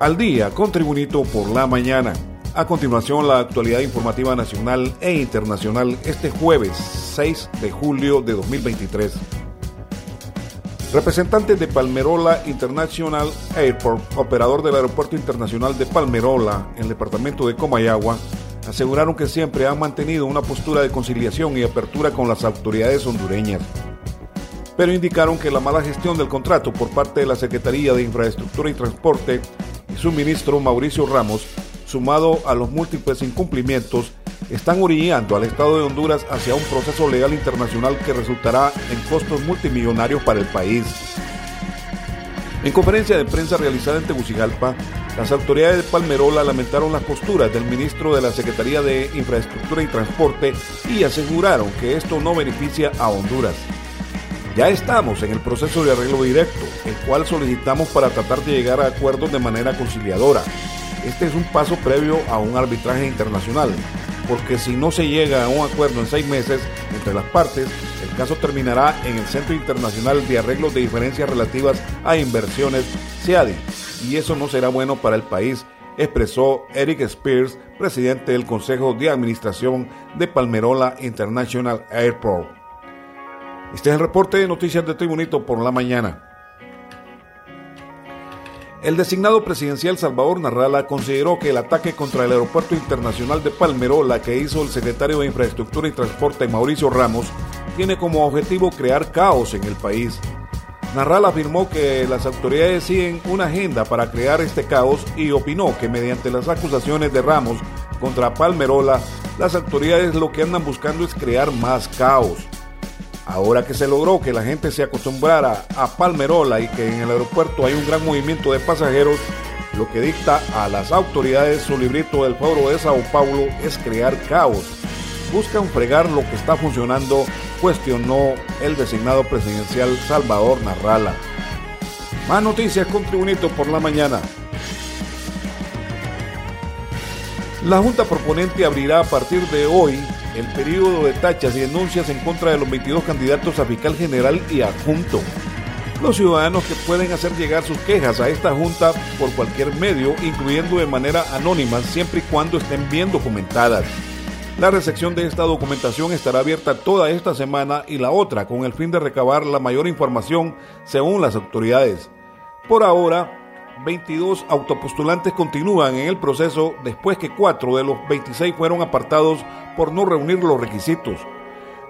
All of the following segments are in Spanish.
Al día con Tribunito por la mañana. A continuación, la actualidad informativa nacional e internacional este jueves 6 de julio de 2023. Representantes de Palmerola International Airport, operador del Aeropuerto Internacional de Palmerola, en el departamento de Comayagua, aseguraron que siempre han mantenido una postura de conciliación y apertura con las autoridades hondureñas pero indicaron que la mala gestión del contrato por parte de la Secretaría de Infraestructura y Transporte y su ministro Mauricio Ramos, sumado a los múltiples incumplimientos, están orillando al Estado de Honduras hacia un proceso legal internacional que resultará en costos multimillonarios para el país. En conferencia de prensa realizada en Tegucigalpa, las autoridades de Palmerola lamentaron las posturas del ministro de la Secretaría de Infraestructura y Transporte y aseguraron que esto no beneficia a Honduras. Ya estamos en el proceso de arreglo directo, el cual solicitamos para tratar de llegar a acuerdos de manera conciliadora. Este es un paso previo a un arbitraje internacional, porque si no se llega a un acuerdo en seis meses entre las partes, el caso terminará en el Centro Internacional de Arreglos de Diferencias Relativas a Inversiones, CIADI, y eso no será bueno para el país, expresó Eric Spears, presidente del Consejo de Administración de Palmerola International Airport. Este es el reporte de noticias de Tribunito por la mañana. El designado presidencial Salvador Narrala consideró que el ataque contra el Aeropuerto Internacional de Palmerola que hizo el secretario de Infraestructura y Transporte Mauricio Ramos tiene como objetivo crear caos en el país. Narral afirmó que las autoridades siguen una agenda para crear este caos y opinó que mediante las acusaciones de Ramos contra Palmerola, las autoridades lo que andan buscando es crear más caos. Ahora que se logró que la gente se acostumbrara a Palmerola y que en el aeropuerto hay un gran movimiento de pasajeros, lo que dicta a las autoridades su librito del foro de Sao Paulo es crear caos. Buscan fregar lo que está funcionando, cuestionó el designado presidencial Salvador Narrala. Más noticias con Tribunito por la mañana. La Junta Proponente abrirá a partir de hoy el periodo de tachas y denuncias en contra de los 22 candidatos a fiscal general y adjunto. Los ciudadanos que pueden hacer llegar sus quejas a esta junta por cualquier medio, incluyendo de manera anónima, siempre y cuando estén bien documentadas. La recepción de esta documentación estará abierta toda esta semana y la otra con el fin de recabar la mayor información según las autoridades. Por ahora, 22 autopostulantes continúan en el proceso después que cuatro de los 26 fueron apartados por no reunir los requisitos.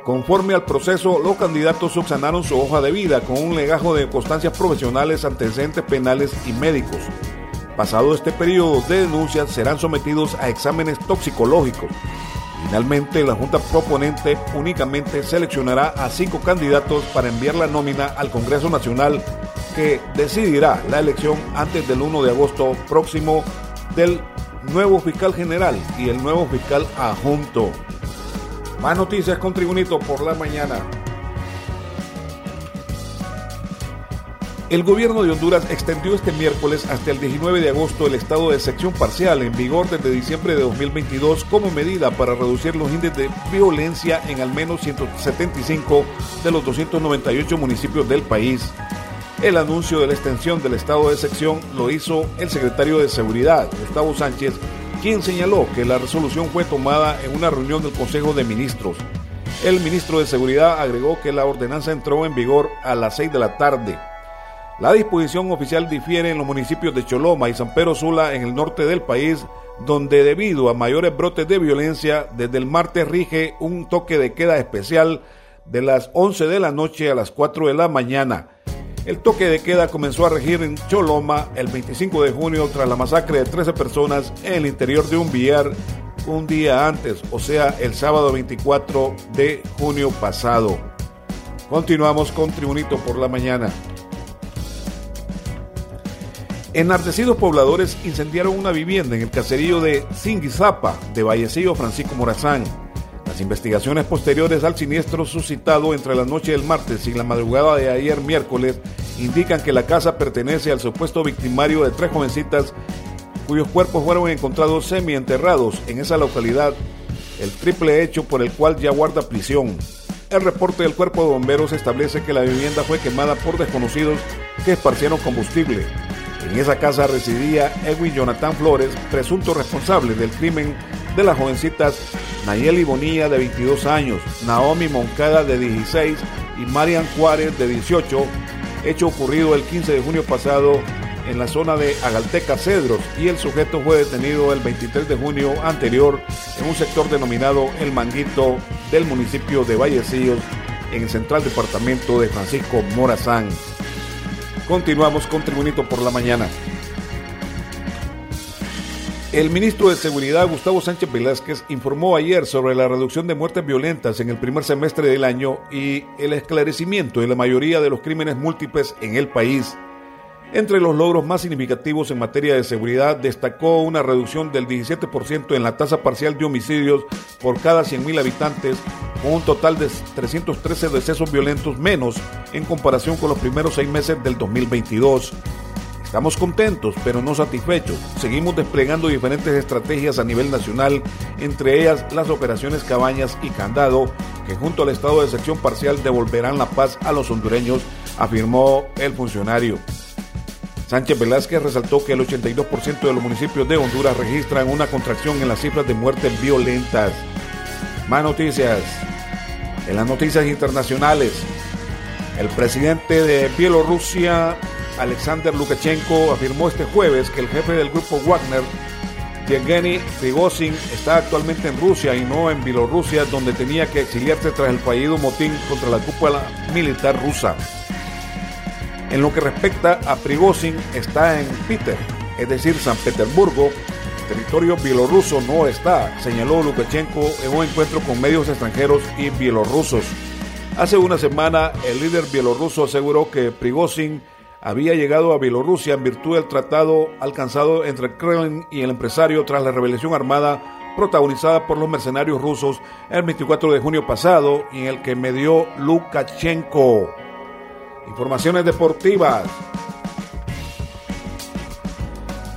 Conforme al proceso, los candidatos subsanaron su hoja de vida con un legajo de constancias profesionales, antecedentes penales y médicos. Pasado este periodo de denuncias, serán sometidos a exámenes toxicológicos. Finalmente, la Junta Proponente únicamente seleccionará a cinco candidatos para enviar la nómina al Congreso Nacional que decidirá la elección antes del 1 de agosto próximo del nuevo fiscal general y el nuevo fiscal adjunto. Más noticias con Tribunito por la mañana. El gobierno de Honduras extendió este miércoles hasta el 19 de agosto el estado de sección parcial en vigor desde diciembre de 2022 como medida para reducir los índices de violencia en al menos 175 de los 298 municipios del país. El anuncio de la extensión del estado de sección lo hizo el secretario de Seguridad, Gustavo Sánchez, quien señaló que la resolución fue tomada en una reunión del Consejo de Ministros. El ministro de Seguridad agregó que la ordenanza entró en vigor a las 6 de la tarde. La disposición oficial difiere en los municipios de Choloma y San Pedro Sula en el norte del país, donde debido a mayores brotes de violencia, desde el martes rige un toque de queda especial de las 11 de la noche a las 4 de la mañana el toque de queda comenzó a regir en Choloma el 25 de junio tras la masacre de 13 personas en el interior de un billar un día antes, o sea, el sábado 24 de junio pasado. Continuamos con Tribunito por la mañana. Enardecidos pobladores incendiaron una vivienda en el caserío de Singuizapa de Vallecillo Francisco Morazán. Las investigaciones posteriores al siniestro suscitado entre la noche del martes y la madrugada de ayer miércoles indican que la casa pertenece al supuesto victimario de tres jovencitas cuyos cuerpos fueron encontrados semienterrados en esa localidad, el triple hecho por el cual ya guarda prisión. El reporte del cuerpo de bomberos establece que la vivienda fue quemada por desconocidos que esparcieron combustible. En esa casa residía Edwin Jonathan Flores, presunto responsable del crimen de las jovencitas Nayeli Bonilla de 22 años, Naomi Moncada de 16 y Marian Juárez de 18, hecho ocurrido el 15 de junio pasado en la zona de Agalteca Cedros y el sujeto fue detenido el 23 de junio anterior en un sector denominado El Manguito del municipio de Vallecillos en el central departamento de Francisco Morazán. Continuamos con Tribunito por la mañana. El ministro de Seguridad, Gustavo Sánchez Velázquez, informó ayer sobre la reducción de muertes violentas en el primer semestre del año y el esclarecimiento de la mayoría de los crímenes múltiples en el país. Entre los logros más significativos en materia de seguridad destacó una reducción del 17% en la tasa parcial de homicidios por cada 100.000 habitantes, con un total de 313 decesos violentos menos en comparación con los primeros seis meses del 2022. Estamos contentos, pero no satisfechos. Seguimos desplegando diferentes estrategias a nivel nacional, entre ellas las operaciones Cabañas y Candado, que junto al estado de sección parcial devolverán la paz a los hondureños, afirmó el funcionario. Sánchez Velázquez resaltó que el 82% de los municipios de Honduras registran una contracción en las cifras de muertes violentas. Más noticias. En las noticias internacionales, el presidente de Bielorrusia, Alexander Lukashenko, afirmó este jueves que el jefe del grupo Wagner, Yevgeny Prigozhin, está actualmente en Rusia y no en Bielorrusia, donde tenía que exiliarse tras el fallido motín contra la cúpula militar rusa. En lo que respecta a Prigozhin, está en Peter, es decir, San Petersburgo. territorio bielorruso no está, señaló Lukashenko en un encuentro con medios extranjeros y bielorrusos. Hace una semana, el líder bielorruso aseguró que Prigozhin había llegado a Bielorrusia en virtud del tratado alcanzado entre Kremlin y el empresario tras la rebelión armada protagonizada por los mercenarios rusos el 24 de junio pasado y en el que medió Lukashenko. Informaciones deportivas.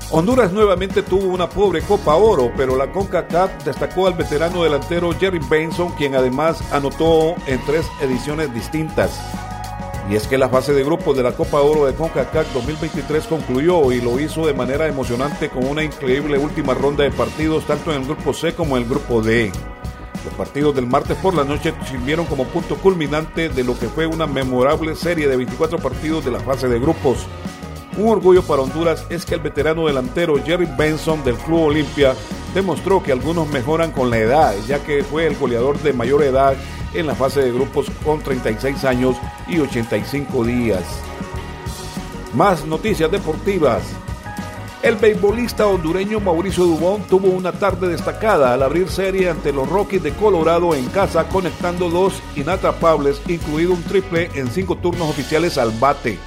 Honduras nuevamente tuvo una pobre Copa Oro, pero la CONCACAF destacó al veterano delantero Jerry Benson, quien además anotó en tres ediciones distintas. Y es que la fase de grupos de la Copa Oro de CONCACAF 2023 concluyó y lo hizo de manera emocionante con una increíble última ronda de partidos tanto en el grupo C como en el grupo D. Los partidos del martes por la noche sirvieron como punto culminante de lo que fue una memorable serie de 24 partidos de la fase de grupos. Un orgullo para Honduras es que el veterano delantero Jerry Benson del Club Olimpia demostró que algunos mejoran con la edad, ya que fue el goleador de mayor edad en la fase de grupos con 36 años y 85 días. Más noticias deportivas. El beisbolista hondureño Mauricio Dubón tuvo una tarde destacada al abrir serie ante los Rockies de Colorado en casa, conectando dos inatrapables, incluido un triple en cinco turnos oficiales al bate.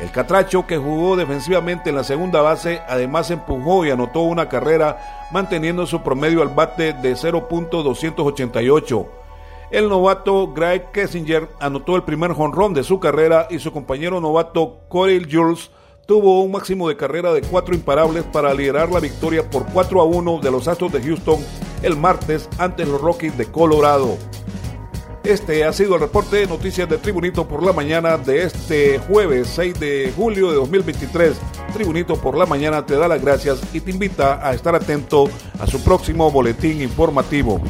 El Catracho, que jugó defensivamente en la segunda base, además empujó y anotó una carrera, manteniendo su promedio al bate de 0.288. El novato Greg Kessinger anotó el primer jonrón de su carrera y su compañero novato Corey Jules tuvo un máximo de carrera de cuatro imparables para liderar la victoria por 4 a 1 de los Astros de Houston el martes ante los Rockies de Colorado. Este ha sido el reporte de noticias de Tribunito por la mañana de este jueves 6 de julio de 2023. Tribunito por la mañana te da las gracias y te invita a estar atento a su próximo boletín informativo.